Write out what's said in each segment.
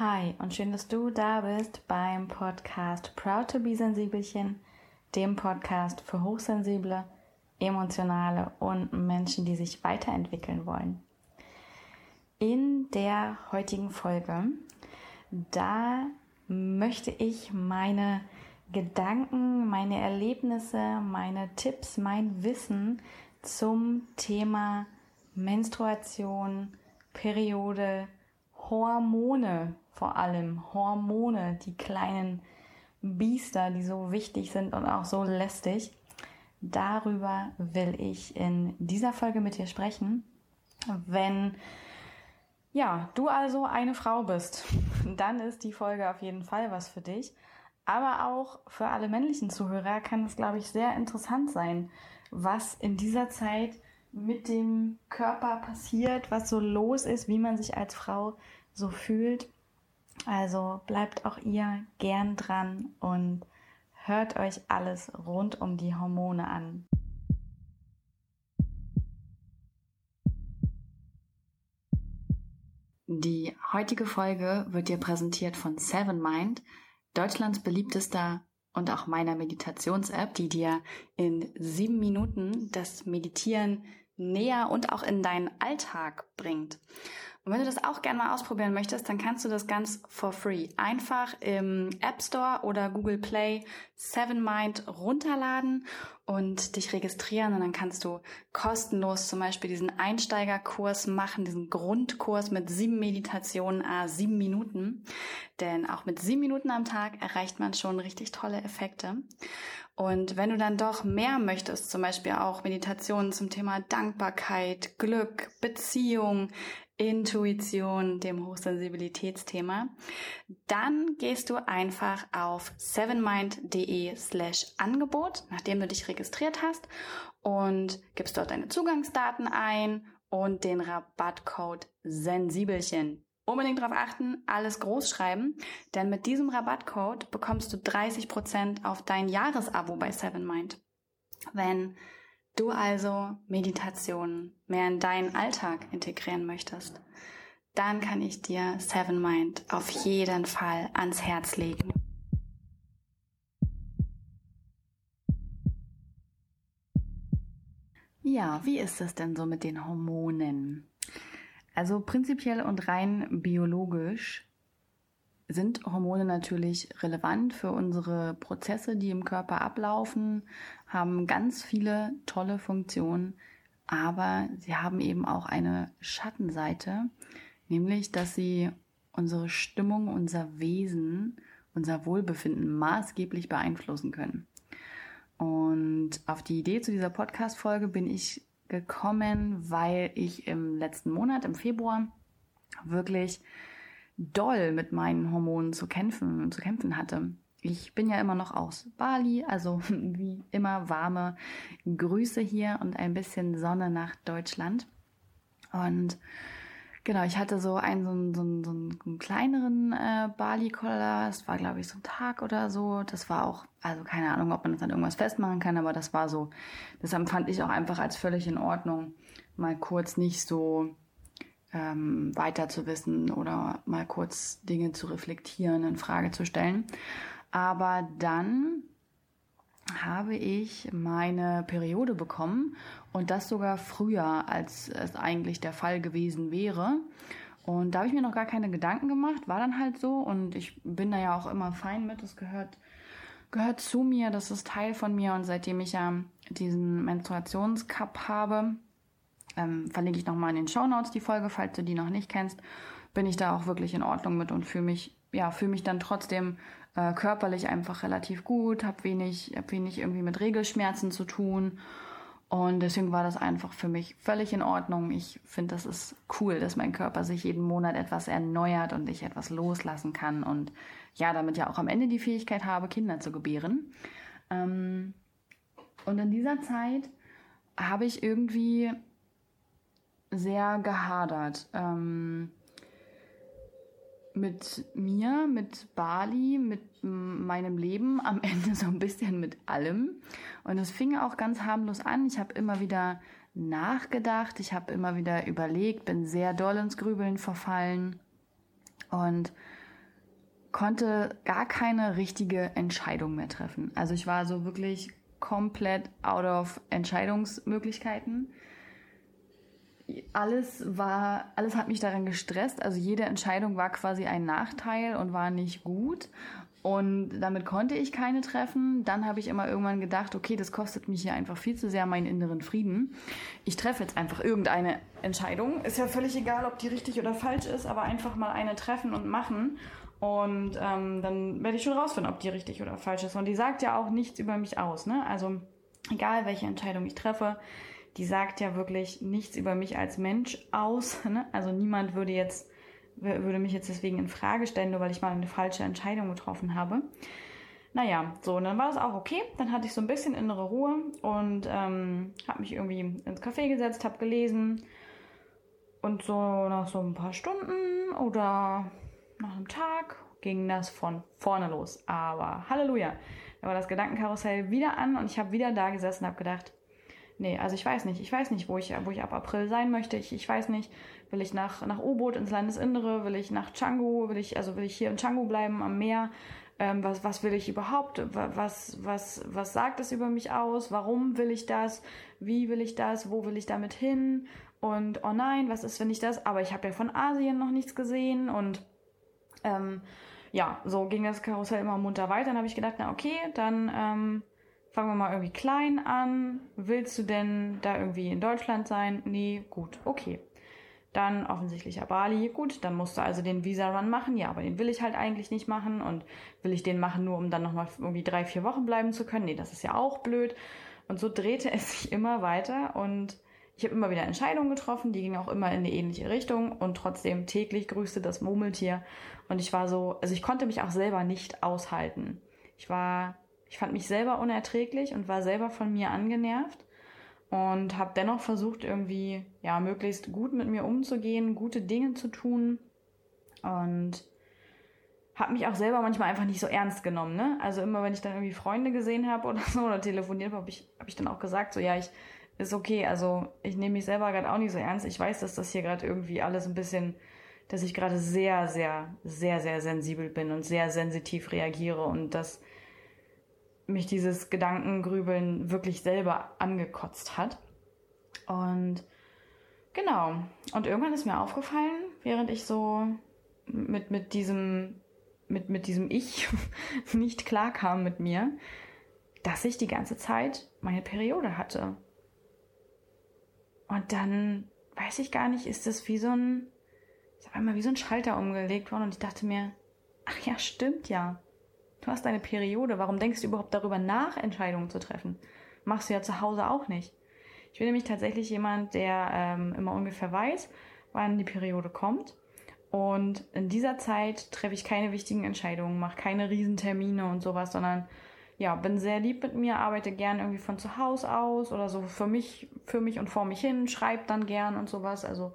Hi und schön, dass du da bist beim Podcast Proud to be Sensibelchen, dem Podcast für hochsensible, emotionale und Menschen, die sich weiterentwickeln wollen. In der heutigen Folge, da möchte ich meine Gedanken, meine Erlebnisse, meine Tipps, mein Wissen zum Thema Menstruation, Periode, Hormone vor allem, Hormone, die kleinen Biester, die so wichtig sind und auch so lästig. Darüber will ich in dieser Folge mit dir sprechen. Wenn ja, du also eine Frau bist, dann ist die Folge auf jeden Fall was für dich. Aber auch für alle männlichen Zuhörer kann es, glaube ich, sehr interessant sein, was in dieser Zeit mit dem Körper passiert, was so los ist, wie man sich als Frau so fühlt. Also bleibt auch ihr gern dran und hört euch alles rund um die Hormone an. Die heutige Folge wird dir präsentiert von Seven Mind, Deutschlands beliebtester und auch meiner Meditations-App, die dir in sieben Minuten das Meditieren näher und auch in deinen Alltag bringt. Und wenn du das auch gerne mal ausprobieren möchtest, dann kannst du das ganz for free einfach im App Store oder Google Play Seven Mind runterladen und dich registrieren und dann kannst du kostenlos zum Beispiel diesen Einsteigerkurs machen, diesen Grundkurs mit sieben Meditationen, ah, sieben Minuten. Denn auch mit sieben Minuten am Tag erreicht man schon richtig tolle Effekte. Und wenn du dann doch mehr möchtest, zum Beispiel auch Meditationen zum Thema Dankbarkeit, Glück, Beziehung, Intuition, dem Hochsensibilitätsthema, dann gehst du einfach auf sevenmind.de slash Angebot, nachdem du dich registriert hast und gibst dort deine Zugangsdaten ein und den Rabattcode Sensibelchen. Unbedingt darauf achten, alles groß schreiben, denn mit diesem Rabattcode bekommst du 30% auf dein Jahresabo bei Sevenmind. Wenn du also Meditation mehr in deinen Alltag integrieren möchtest, dann kann ich dir Seven Mind auf jeden Fall ans Herz legen. Ja, wie ist es denn so mit den Hormonen? Also prinzipiell und rein biologisch sind Hormone natürlich relevant für unsere Prozesse, die im Körper ablaufen, haben ganz viele tolle Funktionen, aber sie haben eben auch eine Schattenseite, nämlich dass sie unsere Stimmung, unser Wesen, unser Wohlbefinden maßgeblich beeinflussen können. Und auf die Idee zu dieser Podcast-Folge bin ich gekommen, weil ich im letzten Monat, im Februar, wirklich doll mit meinen Hormonen zu kämpfen, zu kämpfen hatte. Ich bin ja immer noch aus Bali, also wie immer warme Grüße hier und ein bisschen Sonne nach Deutschland. Und genau, ich hatte so einen so einen, so einen, so einen kleineren äh, Bali-Koller, das war glaube ich so ein Tag oder so. Das war auch, also keine Ahnung, ob man das an irgendwas festmachen kann, aber das war so, das empfand ich auch einfach als völlig in Ordnung, mal kurz nicht so ähm, weiter zu wissen oder mal kurz Dinge zu reflektieren, in Frage zu stellen. Aber dann habe ich meine Periode bekommen und das sogar früher, als es eigentlich der Fall gewesen wäre. Und da habe ich mir noch gar keine Gedanken gemacht, war dann halt so. Und ich bin da ja auch immer fein mit, es gehört gehört zu mir, das ist Teil von mir. Und seitdem ich ja diesen Menstruationscup habe, ähm, verlinke ich nochmal in den Show Notes die Folge, falls du die noch nicht kennst, bin ich da auch wirklich in Ordnung mit und fühle mich, ja, fühle mich dann trotzdem äh, körperlich einfach relativ gut, habe wenig, hab wenig irgendwie mit Regelschmerzen zu tun. Und deswegen war das einfach für mich völlig in Ordnung. Ich finde, das ist cool, dass mein Körper sich jeden Monat etwas erneuert und ich etwas loslassen kann und ja, damit ja auch am Ende die Fähigkeit habe, Kinder zu gebären. Ähm, und in dieser Zeit habe ich irgendwie sehr gehadert. Ähm, mit mir, mit Bali, mit meinem Leben, am Ende so ein bisschen mit allem. Und es fing auch ganz harmlos an. Ich habe immer wieder nachgedacht, ich habe immer wieder überlegt, bin sehr doll ins Grübeln verfallen und konnte gar keine richtige Entscheidung mehr treffen. Also ich war so wirklich komplett out of Entscheidungsmöglichkeiten. Alles war, alles hat mich daran gestresst. Also jede Entscheidung war quasi ein Nachteil und war nicht gut. Und damit konnte ich keine treffen. Dann habe ich immer irgendwann gedacht, okay, das kostet mich hier einfach viel zu sehr meinen inneren Frieden. Ich treffe jetzt einfach irgendeine Entscheidung. Ist ja völlig egal, ob die richtig oder falsch ist, aber einfach mal eine treffen und machen. Und ähm, dann werde ich schon rausfinden, ob die richtig oder falsch ist. Und die sagt ja auch nichts über mich aus. Ne? Also egal, welche Entscheidung ich treffe, die sagt ja wirklich nichts über mich als Mensch aus. Ne? Also niemand würde jetzt würde mich jetzt deswegen in Frage stellen, nur weil ich mal eine falsche Entscheidung getroffen habe. Naja, so, und dann war das auch okay. Dann hatte ich so ein bisschen innere Ruhe und ähm, habe mich irgendwie ins Café gesetzt, habe gelesen. Und so nach so ein paar Stunden oder nach einem Tag ging das von vorne los. Aber Halleluja, da war das Gedankenkarussell wieder an und ich habe wieder da gesessen und habe gedacht, nee, also ich weiß nicht, ich weiß nicht, wo ich, wo ich ab April sein möchte. Ich, ich weiß nicht, will ich nach, nach U-Boot ins Landesinnere, will ich nach Canggu, will ich, also will ich hier in Canggu bleiben am Meer? Ähm, was, was will ich überhaupt? Was, was, was sagt es über mich aus? Warum will ich das? Wie will ich das? Wo will ich damit hin? Und oh nein, was ist, wenn ich das? Aber ich habe ja von Asien noch nichts gesehen und ähm, ja, so ging das Karussell immer munter weiter. Dann habe ich gedacht, na okay, dann ähm, fangen wir mal irgendwie klein an. Willst du denn da irgendwie in Deutschland sein? Nee, gut, okay. Dann offensichtlich Bali. Gut, dann musst du also den Visa-Run machen. Ja, aber den will ich halt eigentlich nicht machen. Und will ich den machen, nur um dann nochmal irgendwie drei, vier Wochen bleiben zu können? Nee, das ist ja auch blöd. Und so drehte es sich immer weiter und ich habe immer wieder Entscheidungen getroffen, die gingen auch immer in eine ähnliche Richtung und trotzdem täglich grüßte das Murmeltier und ich war so, also ich konnte mich auch selber nicht aushalten. Ich war, ich fand mich selber unerträglich und war selber von mir angenervt und habe dennoch versucht irgendwie ja möglichst gut mit mir umzugehen, gute Dinge zu tun und habe mich auch selber manchmal einfach nicht so ernst genommen, ne? Also immer wenn ich dann irgendwie Freunde gesehen habe oder so oder telefoniert habe, habe ich habe ich dann auch gesagt so ja, ich ist okay. Also ich nehme mich selber gerade auch nicht so ernst. Ich weiß, dass das hier gerade irgendwie alles ein bisschen, dass ich gerade sehr, sehr, sehr, sehr sensibel bin und sehr sensitiv reagiere und dass mich dieses Gedankengrübeln wirklich selber angekotzt hat. Und genau. Und irgendwann ist mir aufgefallen, während ich so mit, mit diesem, mit, mit diesem Ich nicht klarkam mit mir, dass ich die ganze Zeit meine Periode hatte. Und dann weiß ich gar nicht, ist das wie so ein, ist auf einmal wie so ein Schalter umgelegt worden und ich dachte mir, ach ja, stimmt ja. Du hast eine Periode. Warum denkst du überhaupt darüber nach, Entscheidungen zu treffen? Machst du ja zu Hause auch nicht. Ich bin nämlich tatsächlich jemand, der ähm, immer ungefähr weiß, wann die Periode kommt. Und in dieser Zeit treffe ich keine wichtigen Entscheidungen, mache keine Riesentermine und sowas, sondern ja, bin sehr lieb mit mir, arbeite gern irgendwie von zu Hause aus oder so für mich, für mich und vor mich hin, schreibe dann gern und sowas. Also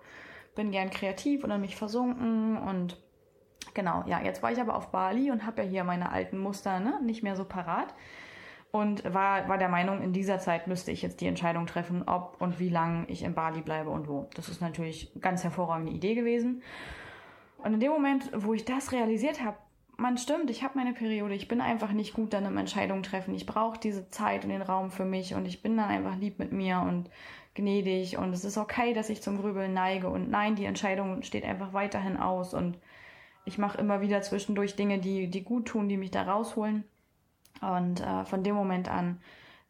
bin gern kreativ und in mich versunken und genau, ja, jetzt war ich aber auf Bali und habe ja hier meine alten Muster ne, nicht mehr so parat und war, war der Meinung, in dieser Zeit müsste ich jetzt die Entscheidung treffen, ob und wie lange ich in Bali bleibe und wo. Das ist natürlich eine ganz hervorragende Idee gewesen. Und in dem Moment, wo ich das realisiert habe, man stimmt, ich habe meine Periode. Ich bin einfach nicht gut dann im Entscheidungen treffen. Ich brauche diese Zeit und den Raum für mich und ich bin dann einfach lieb mit mir und gnädig und es ist okay, dass ich zum Grübeln neige und nein, die Entscheidung steht einfach weiterhin aus und ich mache immer wieder zwischendurch Dinge, die, die gut tun, die mich da rausholen. Und äh, von dem Moment an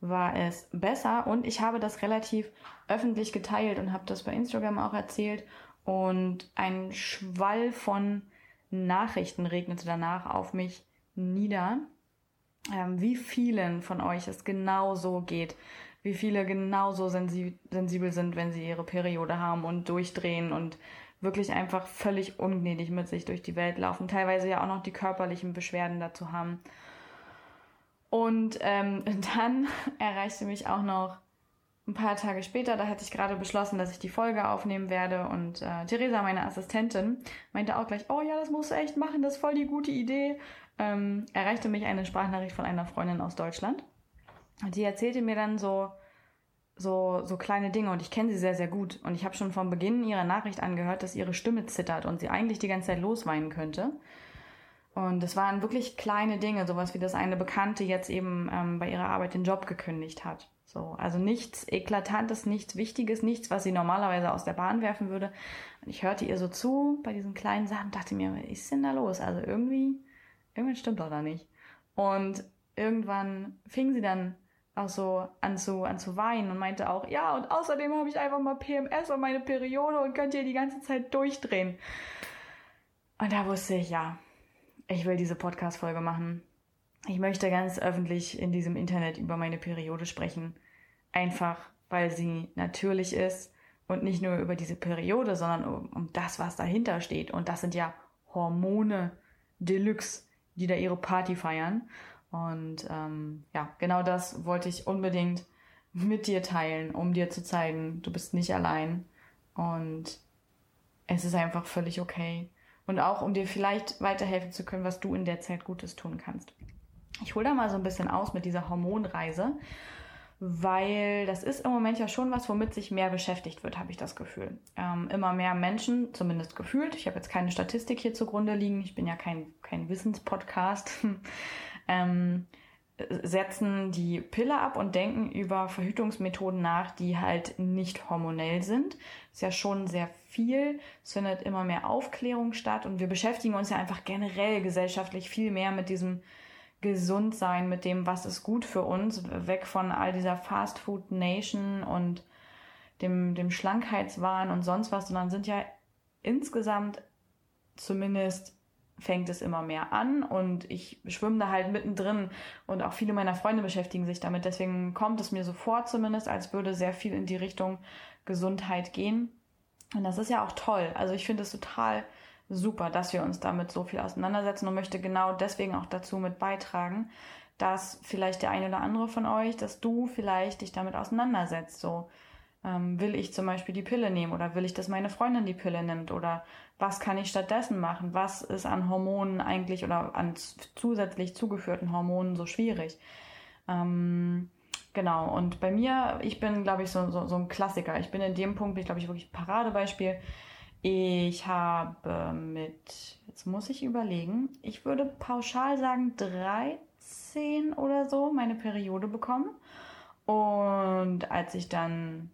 war es besser. Und ich habe das relativ öffentlich geteilt und habe das bei Instagram auch erzählt. Und ein Schwall von Nachrichten regnete danach auf mich nieder, ähm, wie vielen von euch es genauso geht, wie viele genauso sensibel sind, wenn sie ihre Periode haben und durchdrehen und wirklich einfach völlig ungnädig mit sich durch die Welt laufen, teilweise ja auch noch die körperlichen Beschwerden dazu haben. Und ähm, dann erreichte mich auch noch ein paar Tage später, da hatte ich gerade beschlossen, dass ich die Folge aufnehmen werde und äh, Theresa, meine Assistentin, meinte auch gleich, oh ja, das musst du echt machen, das ist voll die gute Idee. Ähm, erreichte mich eine Sprachnachricht von einer Freundin aus Deutschland. Und die erzählte mir dann so, so, so kleine Dinge und ich kenne sie sehr, sehr gut. Und ich habe schon vom Beginn ihrer Nachricht angehört, dass ihre Stimme zittert und sie eigentlich die ganze Zeit losweinen könnte. Und es waren wirklich kleine Dinge, sowas wie das eine Bekannte jetzt eben ähm, bei ihrer Arbeit den Job gekündigt hat. So, also nichts Eklatantes, nichts Wichtiges, nichts, was sie normalerweise aus der Bahn werfen würde. Und ich hörte ihr so zu bei diesen kleinen Sachen, dachte mir, was ist denn da los? Also irgendwie, irgendwann stimmt doch da nicht. Und irgendwann fing sie dann auch so an zu, an zu weinen und meinte auch, ja, und außerdem habe ich einfach mal PMS und meine Periode und könnt ihr die ganze Zeit durchdrehen. Und da wusste ich, ja, ich will diese Podcast-Folge machen. Ich möchte ganz öffentlich in diesem Internet über meine Periode sprechen. Einfach, weil sie natürlich ist und nicht nur über diese Periode, sondern um, um das, was dahinter steht. Und das sind ja Hormone Deluxe, die da ihre Party feiern. Und ähm, ja, genau das wollte ich unbedingt mit dir teilen, um dir zu zeigen, du bist nicht allein und es ist einfach völlig okay. Und auch um dir vielleicht weiterhelfen zu können, was du in der Zeit Gutes tun kannst. Ich hole da mal so ein bisschen aus mit dieser Hormonreise, weil das ist im Moment ja schon was, womit sich mehr beschäftigt wird, habe ich das Gefühl. Ähm, immer mehr Menschen, zumindest gefühlt, ich habe jetzt keine Statistik hier zugrunde liegen, ich bin ja kein, kein Wissenspodcast, ähm, setzen die Pille ab und denken über Verhütungsmethoden nach, die halt nicht hormonell sind. ist ja schon sehr viel. Es findet immer mehr Aufklärung statt und wir beschäftigen uns ja einfach generell gesellschaftlich viel mehr mit diesem Gesundsein, mit dem, was ist gut für uns, weg von all dieser Fast Food Nation und dem, dem Schlankheitswahn und sonst was, sondern sind ja insgesamt zumindest fängt es immer mehr an und ich schwimme da halt mittendrin und auch viele meiner Freunde beschäftigen sich damit. Deswegen kommt es mir so vor zumindest, als würde sehr viel in die Richtung Gesundheit gehen. Und das ist ja auch toll. Also ich finde es total super, dass wir uns damit so viel auseinandersetzen und möchte genau deswegen auch dazu mit beitragen, dass vielleicht der eine oder andere von euch, dass du vielleicht dich damit auseinandersetzt. So ähm, will ich zum Beispiel die Pille nehmen oder will ich, dass meine Freundin die Pille nimmt oder was kann ich stattdessen machen? Was ist an Hormonen eigentlich oder an zusätzlich zugeführten Hormonen so schwierig? Ähm, genau, und bei mir, ich bin, glaube ich, so, so, so ein Klassiker. Ich bin in dem Punkt, ich glaube ich, wirklich Paradebeispiel. Ich habe mit, jetzt muss ich überlegen, ich würde pauschal sagen 13 oder so meine Periode bekommen. Und als ich dann,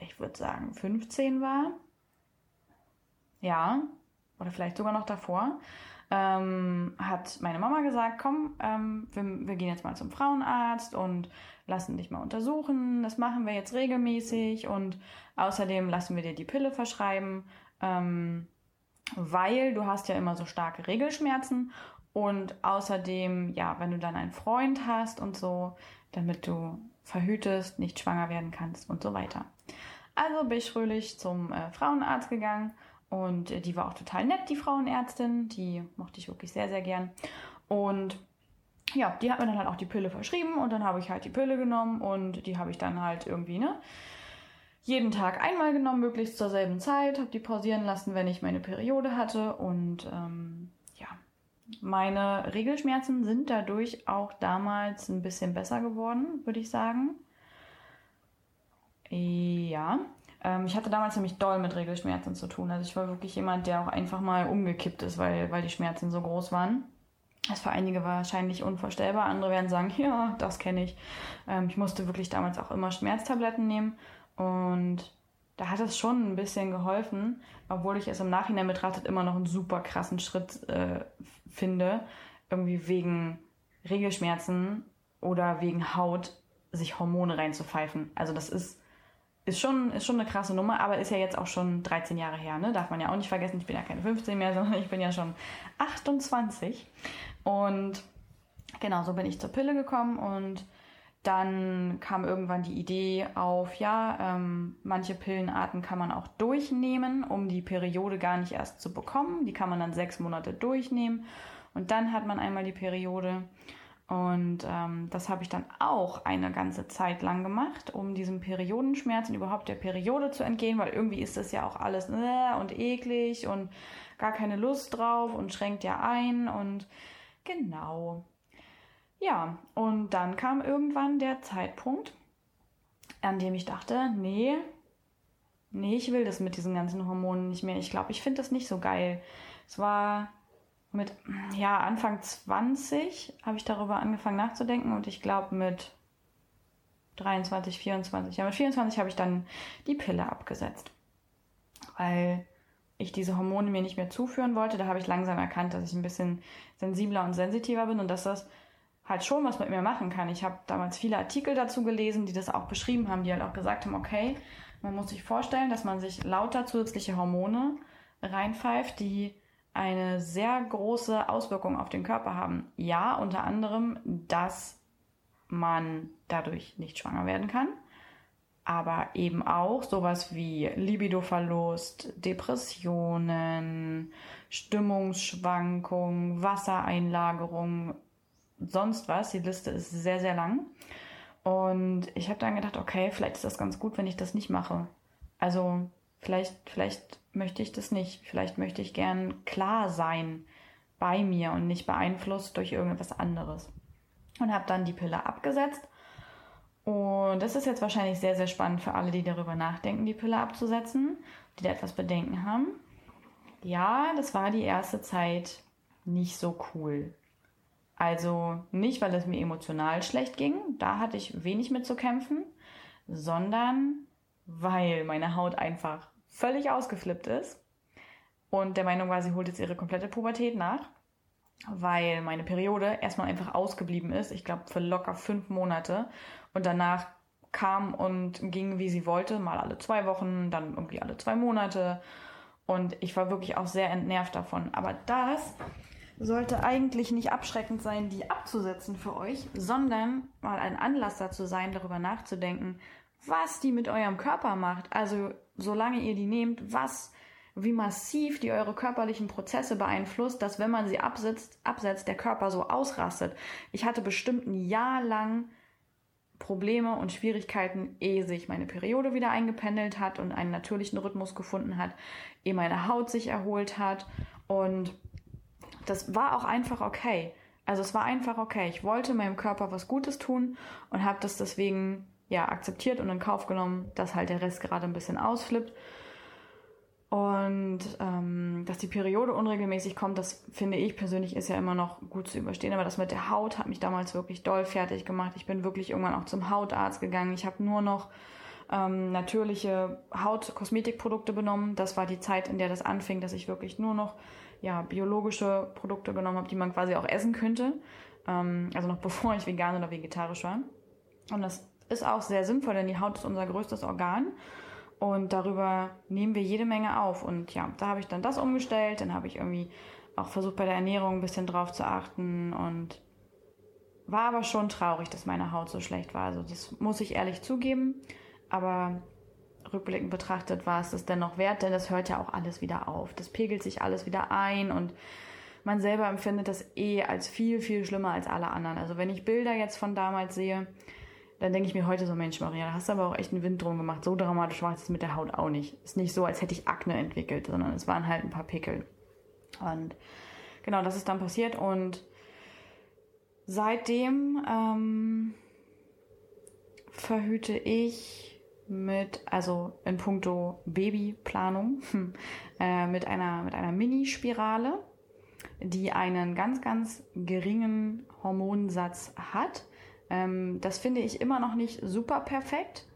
ich würde sagen 15 war, ja, oder vielleicht sogar noch davor, ähm, hat meine Mama gesagt, komm, ähm, wir, wir, gehen jetzt mal zum Frauenarzt und lassen dich mal untersuchen. Das machen wir jetzt regelmäßig und außerdem lassen wir dir die Pille verschreiben, ähm, weil du hast ja immer so starke Regelschmerzen und außerdem, ja, wenn du dann einen Freund hast und so, damit du verhütest, nicht schwanger werden kannst und so weiter. Also bin ich fröhlich zum äh, Frauenarzt gegangen und äh, die war auch total nett, die Frauenärztin. Die mochte ich wirklich sehr, sehr gern. Und ja, die hat mir dann halt auch die Pille verschrieben und dann habe ich halt die Pille genommen und die habe ich dann halt irgendwie, ne? Jeden Tag einmal genommen, möglichst zur selben Zeit, habe die pausieren lassen, wenn ich meine Periode hatte und ähm, ja, meine Regelschmerzen sind dadurch auch damals ein bisschen besser geworden, würde ich sagen. Ja, ähm, ich hatte damals nämlich doll mit Regelschmerzen zu tun. Also ich war wirklich jemand, der auch einfach mal umgekippt ist, weil, weil die Schmerzen so groß waren. Das für einige wahrscheinlich unvorstellbar. Andere werden sagen, ja, das kenne ich. Ähm, ich musste wirklich damals auch immer Schmerztabletten nehmen. Und da hat es schon ein bisschen geholfen, obwohl ich es im Nachhinein betrachtet immer noch einen super krassen Schritt äh, finde, irgendwie wegen Regelschmerzen oder wegen Haut sich Hormone reinzupfeifen. Also das ist ist schon, ist schon eine krasse Nummer, aber ist ja jetzt auch schon 13 Jahre her, ne? Darf man ja auch nicht vergessen. Ich bin ja keine 15 mehr, sondern ich bin ja schon 28. Und genau, so bin ich zur Pille gekommen und dann kam irgendwann die Idee auf, ja, ähm, manche Pillenarten kann man auch durchnehmen, um die Periode gar nicht erst zu bekommen. Die kann man dann sechs Monate durchnehmen und dann hat man einmal die Periode. Und ähm, das habe ich dann auch eine ganze Zeit lang gemacht, um diesem Periodenschmerz und überhaupt der Periode zu entgehen, weil irgendwie ist das ja auch alles äh, und eklig und gar keine Lust drauf und schränkt ja ein und genau. Ja, und dann kam irgendwann der Zeitpunkt, an dem ich dachte, nee, nee, ich will das mit diesen ganzen Hormonen nicht mehr. Ich glaube, ich finde das nicht so geil. Es war mit, ja, Anfang 20 habe ich darüber angefangen nachzudenken und ich glaube mit 23, 24, ja, mit 24 habe ich dann die Pille abgesetzt. Weil ich diese Hormone mir nicht mehr zuführen wollte. Da habe ich langsam erkannt, dass ich ein bisschen sensibler und sensitiver bin und dass das halt schon was mit mir machen kann. Ich habe damals viele Artikel dazu gelesen, die das auch beschrieben haben, die halt auch gesagt haben, okay, man muss sich vorstellen, dass man sich lauter zusätzliche Hormone reinpfeift, die eine sehr große Auswirkung auf den Körper haben. Ja, unter anderem, dass man dadurch nicht schwanger werden kann, aber eben auch sowas wie Libidoverlust, Depressionen, Stimmungsschwankungen, Wassereinlagerung, sonst was. Die Liste ist sehr, sehr lang. Und ich habe dann gedacht, okay, vielleicht ist das ganz gut, wenn ich das nicht mache. Also vielleicht, vielleicht möchte ich das nicht. Vielleicht möchte ich gern klar sein bei mir und nicht beeinflusst durch irgendetwas anderes. Und habe dann die Pille abgesetzt. Und das ist jetzt wahrscheinlich sehr, sehr spannend für alle, die darüber nachdenken, die Pille abzusetzen, die da etwas Bedenken haben. Ja, das war die erste Zeit nicht so cool. Also nicht, weil es mir emotional schlecht ging, da hatte ich wenig mit zu kämpfen, sondern weil meine Haut einfach völlig ausgeflippt ist und der Meinung war, sie holt jetzt ihre komplette Pubertät nach, weil meine Periode erstmal einfach ausgeblieben ist, ich glaube für locker fünf Monate und danach kam und ging, wie sie wollte, mal alle zwei Wochen, dann irgendwie alle zwei Monate und ich war wirklich auch sehr entnervt davon. Aber das sollte eigentlich nicht abschreckend sein, die abzusetzen für euch, sondern mal ein Anlass dazu sein, darüber nachzudenken, was die mit eurem Körper macht. Also solange ihr die nehmt, was, wie massiv die eure körperlichen Prozesse beeinflusst, dass wenn man sie absetzt, absetzt, der Körper so ausrastet. Ich hatte bestimmt ein Jahr lang Probleme und Schwierigkeiten, ehe sich meine Periode wieder eingependelt hat und einen natürlichen Rhythmus gefunden hat, ehe meine Haut sich erholt hat und das war auch einfach okay. Also es war einfach okay. Ich wollte meinem Körper was Gutes tun und habe das deswegen ja akzeptiert und in Kauf genommen, dass halt der Rest gerade ein bisschen ausflippt. Und ähm, dass die Periode unregelmäßig kommt, das finde ich persönlich ist ja immer noch gut zu überstehen. Aber das mit der Haut hat mich damals wirklich doll fertig gemacht. Ich bin wirklich irgendwann auch zum Hautarzt gegangen. Ich habe nur noch ähm, natürliche Hautkosmetikprodukte benommen. Das war die Zeit, in der das anfing, dass ich wirklich nur noch ja, biologische Produkte genommen habe, die man quasi auch essen könnte. Ähm, also noch bevor ich vegan oder vegetarisch war. Und das ist auch sehr sinnvoll, denn die Haut ist unser größtes Organ. Und darüber nehmen wir jede Menge auf. Und ja, da habe ich dann das umgestellt. Dann habe ich irgendwie auch versucht, bei der Ernährung ein bisschen drauf zu achten. Und war aber schon traurig, dass meine Haut so schlecht war. Also das muss ich ehrlich zugeben. Aber rückblickend betrachtet war es das dennoch wert, denn das hört ja auch alles wieder auf. Das pegelt sich alles wieder ein und man selber empfindet das eh als viel, viel schlimmer als alle anderen. Also wenn ich Bilder jetzt von damals sehe, dann denke ich mir heute so, Mensch, Maria, da hast du aber auch echt einen Wind drum gemacht. So dramatisch war es mit der Haut auch nicht. Ist nicht so, als hätte ich Akne entwickelt, sondern es waren halt ein paar Pickel. Und genau, das ist dann passiert und seitdem ähm, verhüte ich mit, also in puncto Babyplanung, äh, mit einer, mit einer Mini-Spirale, die einen ganz, ganz geringen Hormonsatz hat. Ähm, das finde ich immer noch nicht super perfekt,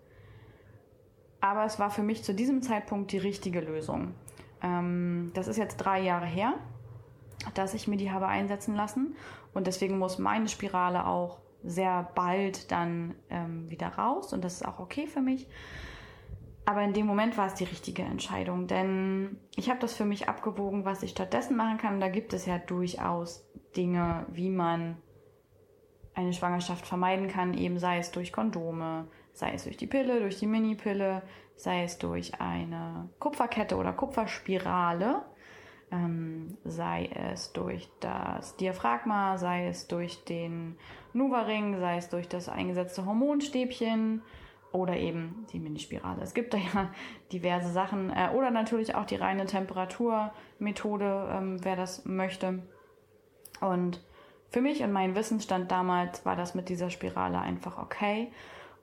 aber es war für mich zu diesem Zeitpunkt die richtige Lösung. Ähm, das ist jetzt drei Jahre her, dass ich mir die habe einsetzen lassen und deswegen muss meine Spirale auch sehr bald dann ähm, wieder raus und das ist auch okay für mich. Aber in dem Moment war es die richtige Entscheidung, denn ich habe das für mich abgewogen, was ich stattdessen machen kann. Da gibt es ja durchaus Dinge, wie man eine Schwangerschaft vermeiden kann, eben sei es durch Kondome, sei es durch die Pille, durch die Mini-Pille, sei es durch eine Kupferkette oder Kupferspirale ähm, sei es durch das Diaphragma, sei es durch den Nuva-Ring, sei es durch das eingesetzte Hormonstäbchen oder eben die Minispirale. Es gibt da ja diverse Sachen äh, oder natürlich auch die reine Temperaturmethode, ähm, wer das möchte. Und für mich und meinen Wissensstand damals war das mit dieser Spirale einfach okay.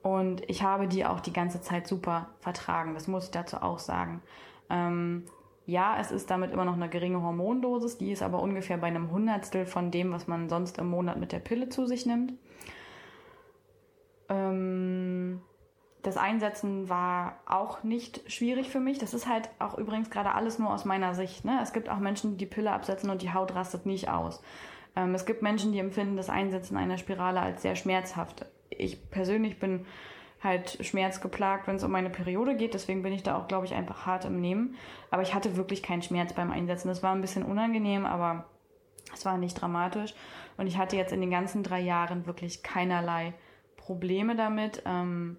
Und ich habe die auch die ganze Zeit super vertragen. Das muss ich dazu auch sagen. Ähm, Ja, es ist damit immer noch eine geringe Hormondosis, die ist aber ungefähr bei einem Hundertstel von dem, was man sonst im Monat mit der Pille zu sich nimmt. Ähm, das Einsetzen war auch nicht schwierig für mich. Das ist halt auch übrigens gerade alles nur aus meiner Sicht. Ne? Es gibt auch Menschen, die die Pille absetzen und die Haut rastet nicht aus. Ähm, es gibt Menschen, die empfinden das Einsetzen einer Spirale als sehr schmerzhaft. Ich persönlich bin halt schmerzgeplagt, wenn es um meine Periode geht. Deswegen bin ich da auch, glaube ich, einfach hart im Nehmen. Aber ich hatte wirklich keinen Schmerz beim Einsetzen. Das war ein bisschen unangenehm, aber es war nicht dramatisch. Und ich hatte jetzt in den ganzen drei Jahren wirklich keinerlei Probleme damit. Ähm,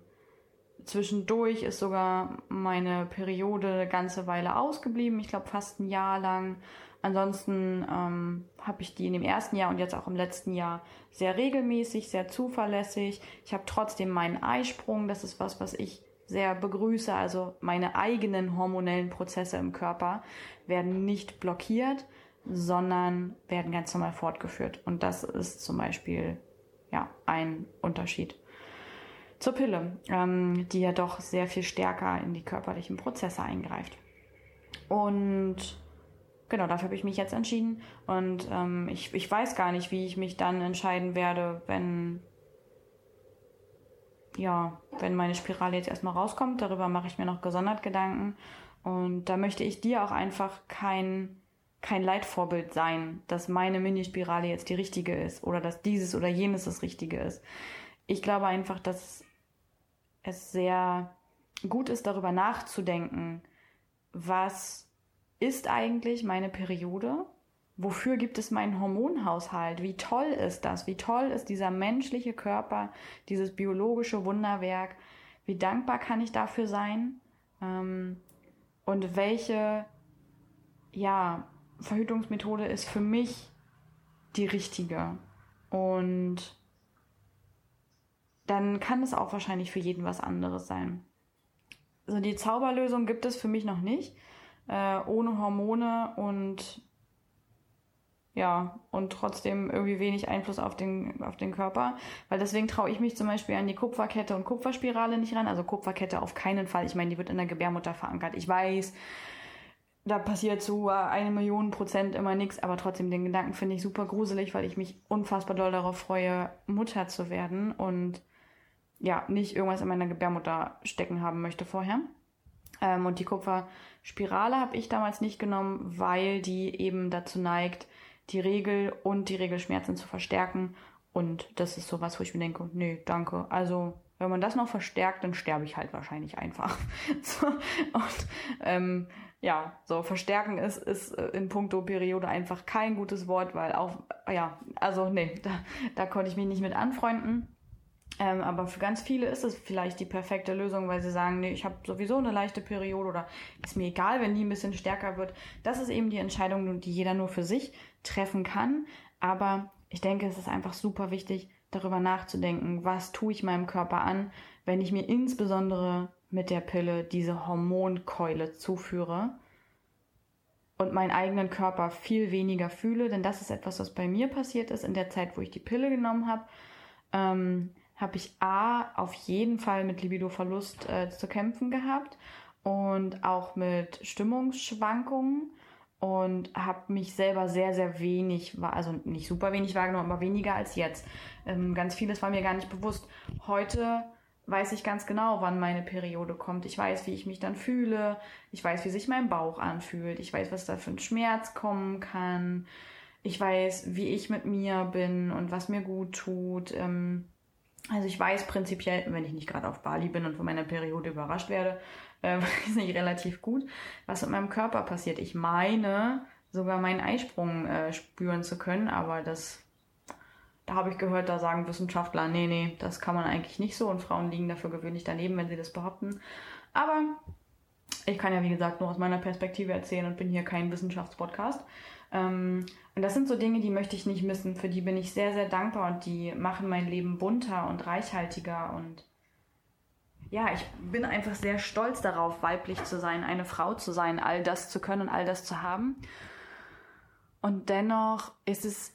zwischendurch ist sogar meine Periode eine ganze Weile ausgeblieben. Ich glaube fast ein Jahr lang. Ansonsten ähm, habe ich die in dem ersten Jahr und jetzt auch im letzten Jahr sehr regelmäßig, sehr zuverlässig. Ich habe trotzdem meinen Eisprung. Das ist was, was ich sehr begrüße. Also meine eigenen hormonellen Prozesse im Körper werden nicht blockiert, sondern werden ganz normal fortgeführt. Und das ist zum Beispiel ja ein Unterschied zur Pille, ähm, die ja doch sehr viel stärker in die körperlichen Prozesse eingreift. Und genau, dafür habe ich mich jetzt entschieden. Und ähm, ich, ich weiß gar nicht, wie ich mich dann entscheiden werde, wenn ja, wenn meine Spirale jetzt erstmal rauskommt. Darüber mache ich mir noch gesondert Gedanken. Und da möchte ich dir auch einfach kein, kein Leitvorbild sein, dass meine Minispirale jetzt die richtige ist oder dass dieses oder jenes das Richtige ist. Ich glaube einfach, dass es sehr gut ist, darüber nachzudenken, was ist eigentlich meine Periode? Wofür gibt es meinen Hormonhaushalt? Wie toll ist das? Wie toll ist dieser menschliche Körper, dieses biologische Wunderwerk? Wie dankbar kann ich dafür sein? Ähm, und welche, ja, Verhütungsmethode ist für mich die richtige? Und dann kann es auch wahrscheinlich für jeden was anderes sein. Also die Zauberlösung gibt es für mich noch nicht äh, ohne Hormone und ja, und trotzdem irgendwie wenig Einfluss auf den, auf den Körper. Weil deswegen traue ich mich zum Beispiel an die Kupferkette und Kupferspirale nicht ran. Also Kupferkette auf keinen Fall. Ich meine, die wird in der Gebärmutter verankert. Ich weiß, da passiert zu eine Million Prozent immer nichts, aber trotzdem den Gedanken finde ich super gruselig, weil ich mich unfassbar doll darauf freue, Mutter zu werden und ja, nicht irgendwas in meiner Gebärmutter stecken haben möchte vorher. Ähm, und die Kupferspirale habe ich damals nicht genommen, weil die eben dazu neigt, die Regel und die Regelschmerzen zu verstärken. Und das ist sowas, wo ich mir denke, nee, danke. Also, wenn man das noch verstärkt, dann sterbe ich halt wahrscheinlich einfach. so, und ähm, ja, so verstärken ist, ist äh, in puncto Periode einfach kein gutes Wort, weil auch, ja, also nee, da, da konnte ich mich nicht mit anfreunden. Ähm, aber für ganz viele ist es vielleicht die perfekte Lösung, weil sie sagen, nee, ich habe sowieso eine leichte Periode oder ist mir egal, wenn die ein bisschen stärker wird. Das ist eben die Entscheidung, die jeder nur für sich treffen kann. Aber ich denke, es ist einfach super wichtig, darüber nachzudenken, was tue ich meinem Körper an, wenn ich mir insbesondere mit der Pille diese Hormonkeule zuführe und meinen eigenen Körper viel weniger fühle, denn das ist etwas, was bei mir passiert ist in der Zeit, wo ich die Pille genommen habe. Ähm, habe ich A auf jeden Fall mit Libidoverlust äh, zu kämpfen gehabt und auch mit Stimmungsschwankungen und habe mich selber sehr, sehr wenig, also nicht super wenig wahrgenommen, aber weniger als jetzt. Ähm, ganz vieles war mir gar nicht bewusst. Heute weiß ich ganz genau, wann meine Periode kommt. Ich weiß, wie ich mich dann fühle. Ich weiß, wie sich mein Bauch anfühlt. Ich weiß, was da für ein Schmerz kommen kann. Ich weiß, wie ich mit mir bin und was mir gut tut. Ähm, also ich weiß prinzipiell, wenn ich nicht gerade auf Bali bin und von meiner Periode überrascht werde, äh, weiß ich relativ gut, was mit meinem Körper passiert. Ich meine, sogar meinen Eisprung äh, spüren zu können, aber das, da habe ich gehört, da sagen Wissenschaftler, nee, nee, das kann man eigentlich nicht so und Frauen liegen dafür gewöhnlich daneben, wenn sie das behaupten. Aber ich kann ja, wie gesagt, nur aus meiner Perspektive erzählen und bin hier kein Wissenschaftspodcast. Ähm, und das sind so Dinge, die möchte ich nicht missen. Für die bin ich sehr, sehr dankbar und die machen mein Leben bunter und reichhaltiger und ja, ich bin einfach sehr stolz darauf, weiblich zu sein, eine Frau zu sein, all das zu können, all das zu haben. Und dennoch ist es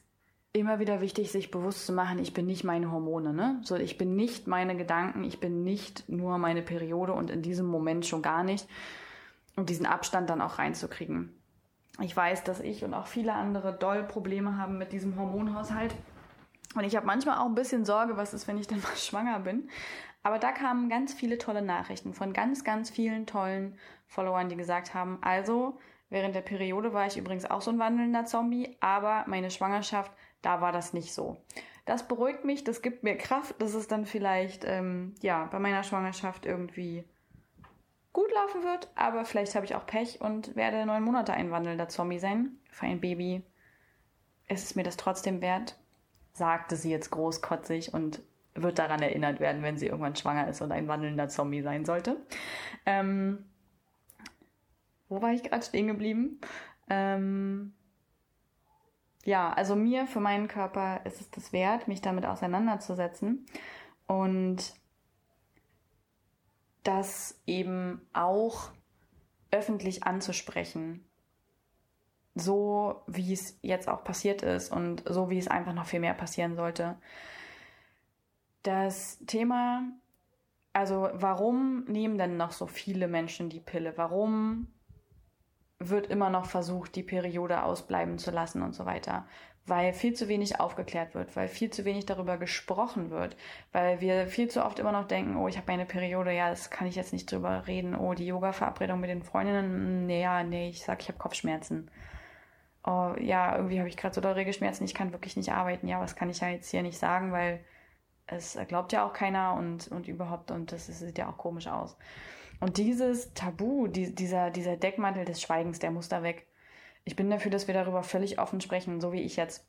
immer wieder wichtig, sich bewusst zu machen, ich bin nicht meine Hormone, ne? So, ich bin nicht meine Gedanken, ich bin nicht nur meine Periode und in diesem Moment schon gar nicht. und diesen Abstand dann auch reinzukriegen. Ich weiß, dass ich und auch viele andere doll Probleme haben mit diesem Hormonhaushalt. Und ich habe manchmal auch ein bisschen Sorge, was ist, wenn ich dann mal schwanger bin. Aber da kamen ganz viele tolle Nachrichten von ganz, ganz vielen tollen Followern, die gesagt haben, also während der Periode war ich übrigens auch so ein wandelnder Zombie, aber meine Schwangerschaft, da war das nicht so. Das beruhigt mich, das gibt mir Kraft, dass es dann vielleicht ähm, ja bei meiner Schwangerschaft irgendwie gut laufen wird, aber vielleicht habe ich auch Pech und werde neun Monate ein wandelnder Zombie sein. Für ein Baby ist es mir das trotzdem wert, sagte sie jetzt großkotzig und wird daran erinnert werden, wenn sie irgendwann schwanger ist und ein wandelnder Zombie sein sollte. Ähm, wo war ich gerade stehen geblieben? Ähm, ja, also mir, für meinen Körper ist es das wert, mich damit auseinanderzusetzen und das eben auch öffentlich anzusprechen. So wie es jetzt auch passiert ist und so wie es einfach noch viel mehr passieren sollte. Das Thema, also warum nehmen denn noch so viele Menschen die Pille? Warum wird immer noch versucht, die Periode ausbleiben zu lassen und so weiter. Weil viel zu wenig aufgeklärt wird, weil viel zu wenig darüber gesprochen wird, weil wir viel zu oft immer noch denken, oh, ich habe meine Periode, ja, das kann ich jetzt nicht drüber reden, oh, die Yoga-Verabredung mit den Freundinnen, nee, ja, nee, ich sag, ich habe Kopfschmerzen. Oh, ja, irgendwie habe ich gerade so doll Regelschmerzen, ich kann wirklich nicht arbeiten, ja, was kann ich ja jetzt hier nicht sagen, weil es glaubt ja auch keiner und, und überhaupt, und das sieht ja auch komisch aus. Und dieses Tabu, die, dieser, dieser Deckmantel des Schweigens, der muss da weg. Ich bin dafür, dass wir darüber völlig offen sprechen, so wie ich jetzt,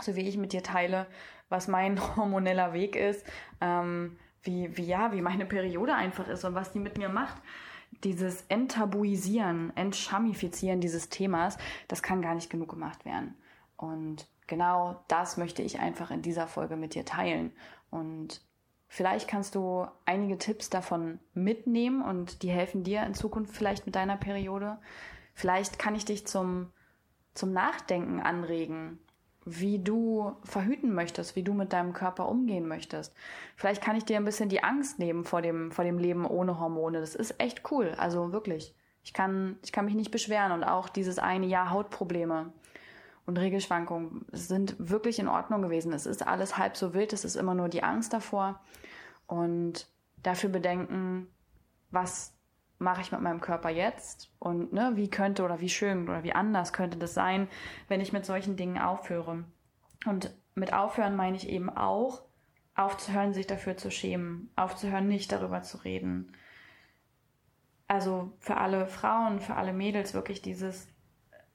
so wie ich mit dir teile, was mein hormoneller Weg ist, ähm, wie, wie ja, wie meine Periode einfach ist und was die mit mir macht. Dieses Enttabuisieren, Entschamifizieren dieses Themas, das kann gar nicht genug gemacht werden. Und genau das möchte ich einfach in dieser Folge mit dir teilen. Und Vielleicht kannst du einige Tipps davon mitnehmen und die helfen dir in Zukunft vielleicht mit deiner Periode. Vielleicht kann ich dich zum, zum Nachdenken anregen, wie du verhüten möchtest, wie du mit deinem Körper umgehen möchtest. Vielleicht kann ich dir ein bisschen die Angst nehmen vor dem, vor dem Leben ohne Hormone. Das ist echt cool. Also wirklich. Ich kann, ich kann mich nicht beschweren und auch dieses eine Jahr Hautprobleme und Regelschwankungen sind wirklich in Ordnung gewesen. Es ist alles halb so wild, es ist immer nur die Angst davor. Und dafür bedenken, was mache ich mit meinem Körper jetzt und ne, wie könnte oder wie schön oder wie anders könnte das sein, wenn ich mit solchen Dingen aufhöre. Und mit aufhören meine ich eben auch, aufzuhören, sich dafür zu schämen, aufzuhören, nicht darüber zu reden. Also für alle Frauen, für alle Mädels wirklich dieses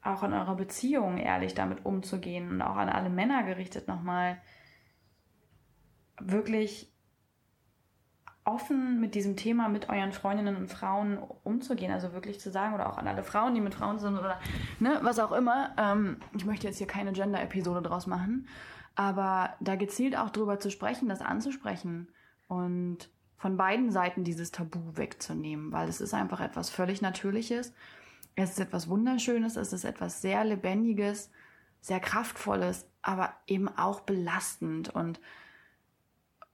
auch in eurer Beziehung ehrlich damit umzugehen und auch an alle Männer gerichtet nochmal wirklich offen mit diesem Thema mit euren Freundinnen und Frauen umzugehen, also wirklich zu sagen oder auch an alle Frauen, die mit Frauen sind oder ne, was auch immer. Ähm, ich möchte jetzt hier keine Gender-Episode draus machen, aber da gezielt auch drüber zu sprechen, das anzusprechen und von beiden Seiten dieses Tabu wegzunehmen, weil es ist einfach etwas völlig Natürliches es ist etwas Wunderschönes, es ist etwas sehr Lebendiges, sehr Kraftvolles, aber eben auch belastend. Und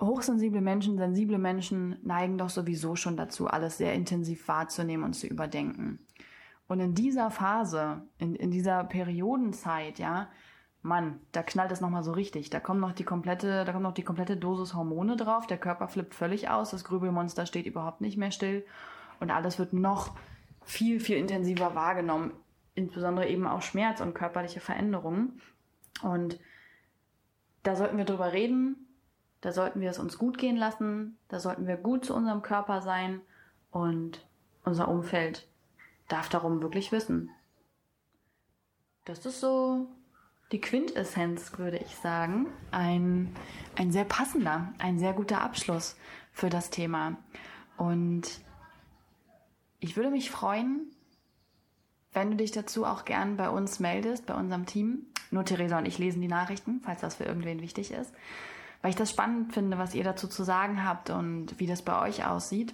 hochsensible Menschen, sensible Menschen neigen doch sowieso schon dazu, alles sehr intensiv wahrzunehmen und zu überdenken. Und in dieser Phase, in, in dieser Periodenzeit, ja, Mann, da knallt es nochmal so richtig. Da kommt noch die komplette, da kommt noch die komplette Dosis Hormone drauf. Der Körper flippt völlig aus. Das Grübelmonster steht überhaupt nicht mehr still. Und alles wird noch viel, viel intensiver wahrgenommen. Insbesondere eben auch Schmerz und körperliche Veränderungen. Und da sollten wir drüber reden, da sollten wir es uns gut gehen lassen, da sollten wir gut zu unserem Körper sein und unser Umfeld darf darum wirklich wissen. Das ist so die Quintessenz, würde ich sagen. Ein, ein sehr passender, ein sehr guter Abschluss für das Thema. Und ich würde mich freuen, wenn du dich dazu auch gern bei uns meldest, bei unserem Team. Nur Theresa und ich lesen die Nachrichten, falls das für irgendwen wichtig ist weil ich das spannend finde, was ihr dazu zu sagen habt und wie das bei euch aussieht.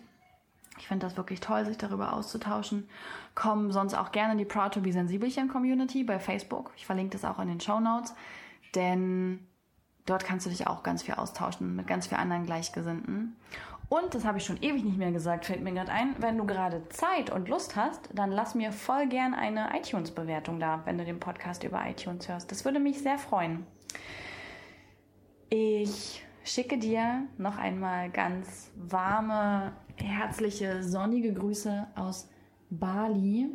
Ich finde das wirklich toll, sich darüber auszutauschen. Kommen sonst auch gerne in die Proud to be Sensibelchen Community bei Facebook. Ich verlinke das auch in den Show Notes, denn dort kannst du dich auch ganz viel austauschen mit ganz vielen anderen Gleichgesinnten. Und das habe ich schon ewig nicht mehr gesagt, fällt mir gerade ein. Wenn du gerade Zeit und Lust hast, dann lass mir voll gern eine iTunes-Bewertung da, wenn du den Podcast über iTunes hörst. Das würde mich sehr freuen. Ich schicke dir noch einmal ganz warme, herzliche, sonnige Grüße aus Bali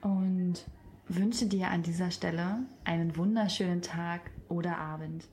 und wünsche dir an dieser Stelle einen wunderschönen Tag oder Abend.